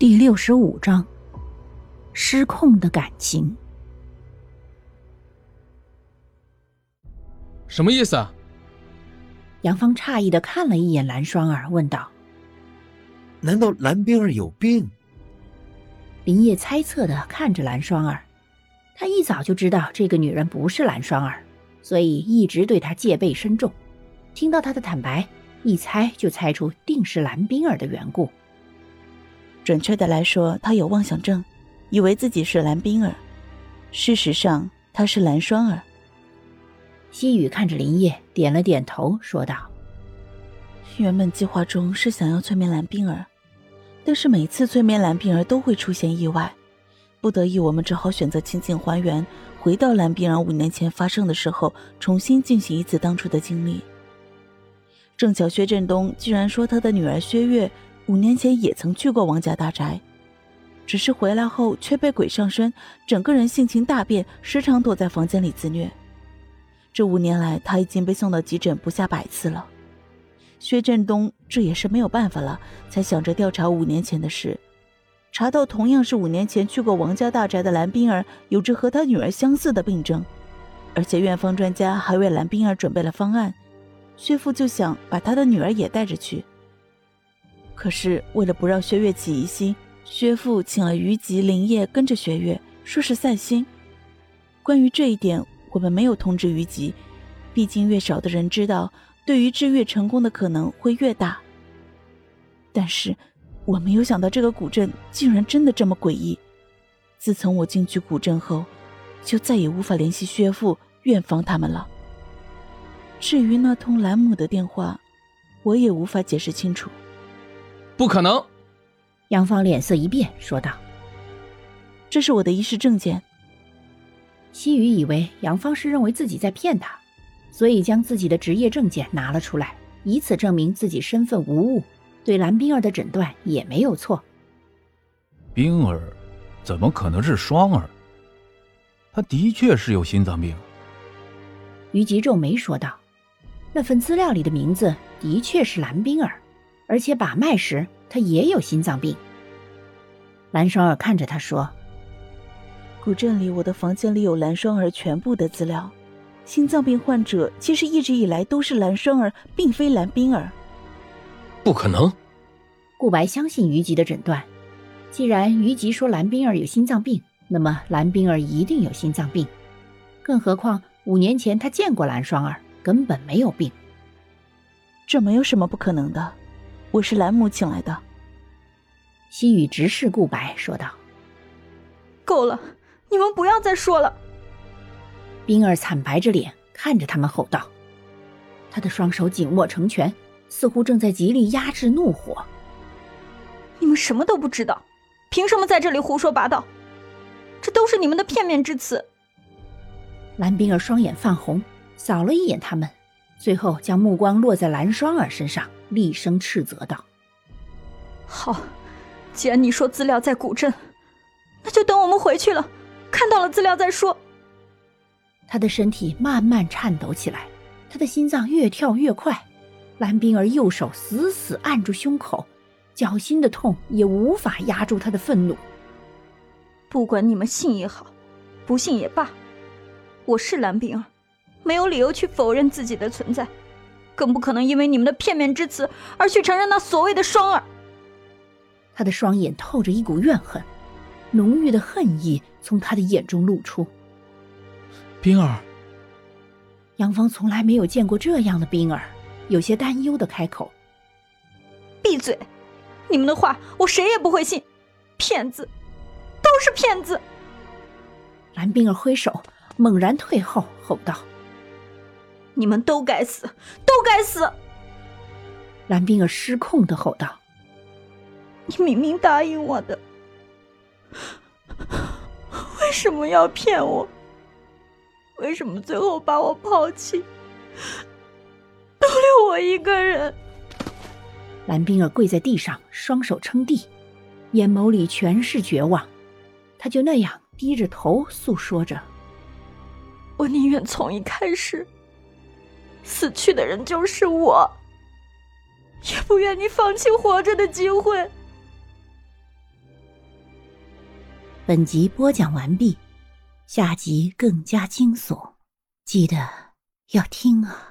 第六十五章，失控的感情。什么意思啊？杨芳诧异的看了一眼蓝双儿，问道：“难道蓝冰儿有病？”林叶猜测的看着蓝双儿，他一早就知道这个女人不是蓝双儿，所以一直对她戒备深重。听到她的坦白，一猜就猜出定是蓝冰儿的缘故。准确的来说，他有妄想症，以为自己是蓝冰儿，事实上他是蓝双儿。西雨看着林叶，点了点头，说道：“原本计划中是想要催眠蓝冰儿，但是每次催眠蓝冰儿都会出现意外，不得已我们只好选择情景还原，回到蓝冰儿五年前发生的时候，重新进行一次当初的经历。正巧薛振东居然说他的女儿薛月。”五年前也曾去过王家大宅，只是回来后却被鬼上身，整个人性情大变，时常躲在房间里自虐。这五年来，他已经被送到急诊不下百次了。薛振东这也是没有办法了，才想着调查五年前的事，查到同样是五年前去过王家大宅的蓝冰儿有着和他女儿相似的病症，而且院方专家还为蓝冰儿准备了方案，薛父就想把他的女儿也带着去。可是为了不让薛岳起疑心，薛父请了于吉、林叶跟着薛岳，说是散心。关于这一点，我们没有通知于吉，毕竟越少的人知道，对于治愈成功的可能会越大。但是我没有想到，这个古镇竟然真的这么诡异。自从我进去古镇后，就再也无法联系薛父、院方他们了。至于那通兰姆的电话，我也无法解释清楚。不可能！杨芳脸色一变，说道：“这是我的医师证件。”西雨以为杨芳是认为自己在骗他，所以将自己的职业证件拿了出来，以此证明自己身份无误，对蓝冰儿的诊断也没有错。冰儿怎么可能是双儿？他的确是有心脏病。于吉皱眉说道：“那份资料里的名字的确是蓝冰儿。”而且把脉时，他也有心脏病。蓝双儿看着他说：“古镇里，我的房间里有蓝双儿全部的资料。心脏病患者其实一直以来都是蓝双儿，并非蓝冰儿。”不可能。顾白相信于吉的诊断。既然于吉说蓝冰儿有心脏病，那么蓝冰儿一定有心脏病。更何况五年前他见过蓝双儿，根本没有病。这没有什么不可能的。我是兰母请来的。心雨直视顾白，说道：“够了，你们不要再说了。”冰儿惨白着脸看着他们，吼道：“他的双手紧握成拳，似乎正在极力压制怒火。你们什么都不知道，凭什么在这里胡说八道？这都是你们的片面之词。”蓝冰儿双眼泛红，扫了一眼他们，最后将目光落在蓝双儿身上。厉声斥责道：“好，既然你说资料在古镇，那就等我们回去了，看到了资料再说。”他的身体慢慢颤抖起来，他的心脏越跳越快。蓝冰儿右手死死按住胸口，绞心的痛也无法压住他的愤怒。不管你们信也好，不信也罢，我是蓝冰儿，没有理由去否认自己的存在。更不可能因为你们的片面之词而去承认那所谓的双儿。他的双眼透着一股怨恨，浓郁的恨意从他的眼中露出。冰儿，杨芳从来没有见过这样的冰儿，有些担忧的开口：“闭嘴！你们的话我谁也不会信，骗子，都是骗子！”蓝冰儿挥手，猛然退后，吼道。你们都该死，都该死！蓝冰儿失控的吼道：“你明明答应我的，为什么要骗我？为什么最后把我抛弃，都留我一个人？”蓝冰儿跪在地上，双手撑地，眼眸里全是绝望。她就那样低着头诉说着：“我宁愿从一开始。”死去的人就是我也不愿你放弃活着的机会。本集播讲完毕下集更加惊悚记得要听啊。